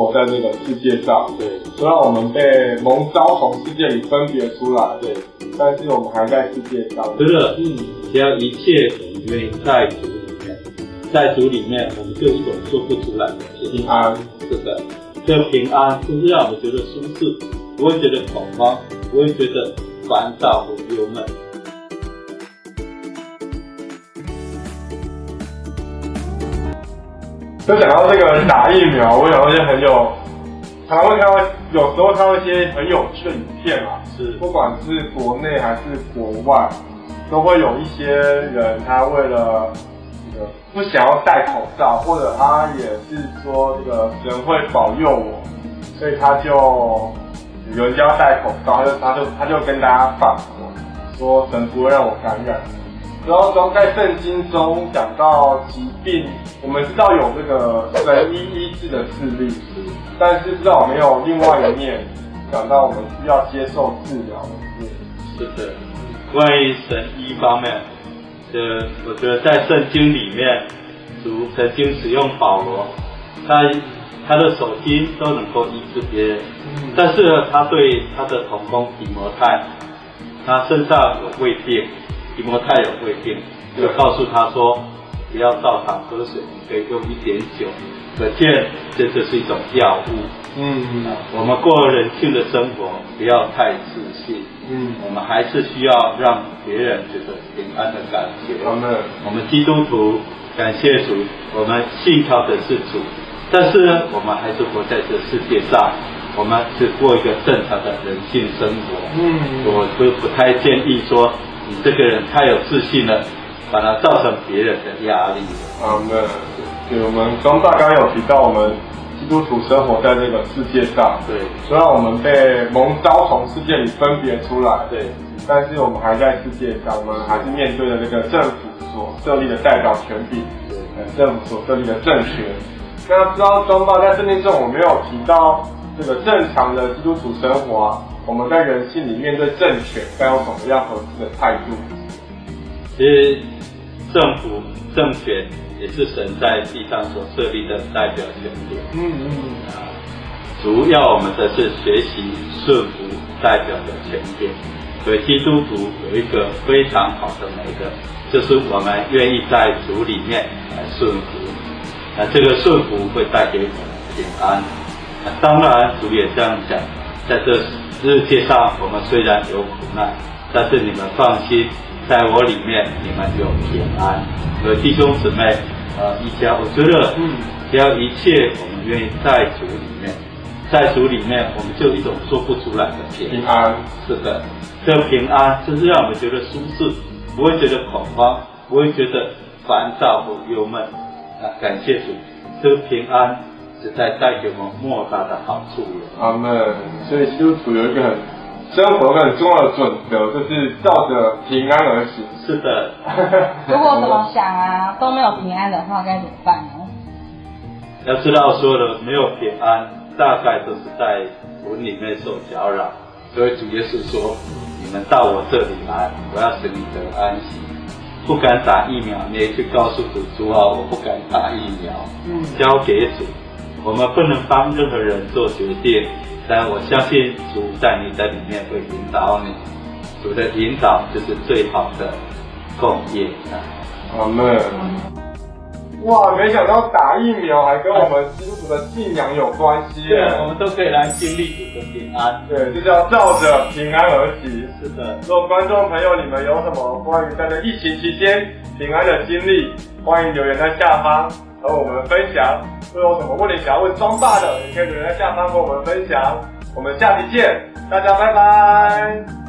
活在这个世界上。对，虽然我们被蒙召从世界里分别出来，对，但是我们还在世界上。是的，嗯，只要一切我们愿意在主里面，在主里面，我们就一种说不出来的平安。是的，这个平安就是让我们觉得舒适，不会觉得恐慌，不会觉得烦躁和忧闷。就讲到这个打疫苗，我想到一些很有，常常会看到，有时候看到一些很有趣的影片嘛，是，不管是国内还是国外，都会有一些人，他为了这个不想要戴口罩，或者他也是说这个神会保佑我，所以他就有人家要戴口罩，他就他就他就跟大家反驳说神不会让我感染。然后中在圣经中讲到疾病，我们知道有这个神医医治的事例，但是知道没有另外一面讲到我们需要接受治疗的面。是的，关于神医方面，呃，我觉得在圣经里面，如曾经使用保罗，他他的手心都能够医治别人，但是呢，他对他的同工提摩太，他身上有胃病。提摩太有规定，就告诉他说，不要照常喝水，可以用一点酒。可见这就是一种药物。嗯嗯、啊。我们过人性的生活，不要太自信。嗯。我们还是需要让别人觉得平安的感觉。嗯、我们基督徒感谢主，我们信靠的是主，但是呢，我们还是活在这世界上，我们是过一个正常的人性生活。嗯。我都不太建议说。你这个人太有自信了，反而造成别人的压力。啊，那对，我们庄大刚刚有提到，我们基督徒生活在这个世界上，对，虽然我们被蒙召从世界里分别出来，对，但是我们还在世界上，我们还是面对着这个政府所设立的代表权柄，对，政府所设立的政权。那知道庄爸在圣经中，我没有提到这个正常的基督徒生活啊。我们在人性里面对政权该有什么样合适的态度？其实政府政权也是神在地上所设立的代表权柄。嗯嗯啊，主要我们的是学习顺服代表的权柄。所以基督徒有一个非常好的美德，就是我们愿意在主里面来顺服。那这个顺服会带给我们平安。那当然主也这样讲，在这。世界上我们虽然有苦难，但是你们放心，在我里面你们有平安。和弟兄姊妹，呃，一家，我觉得，嗯，只要一切我们愿意在主里面，在主里面，我们就有一种说不出来的平安。是的，这个平安就是让我们觉得舒适，不会觉得恐慌，不会觉得烦躁或忧闷。啊，感谢主，这个平安。是在带给我们莫大的好处。阿门。所以基督徒有一个很生活很重要的准则，就是照着平安而行。是的。如果怎么想啊，都没有平安的话，该怎么办呢？要知道说的没有平安，大概都是在魂里面受搅扰。所以主耶稣说：“你们到我这里来，我要使你得安息。不敢打疫苗，你也去告诉主主啊，我不敢打疫苗。嗯，交给主。”我们不能帮任何人做决定，但我相信主在你的里面会引导你。主的引导就是最好的共业啊！阿门。哇，没想到打疫苗还跟我们基督徒的信仰有关系耶！对，我们都可以来经历主的平安。对，就是要照着平安而行。是的。如果观众朋友你们有什么关于在这疫情期间平安的经历，欢迎留言在下方和我们分享。如果有什么问题想要问庄爸的，也可以留言在下方和我们分享。我们下期见，大家拜拜。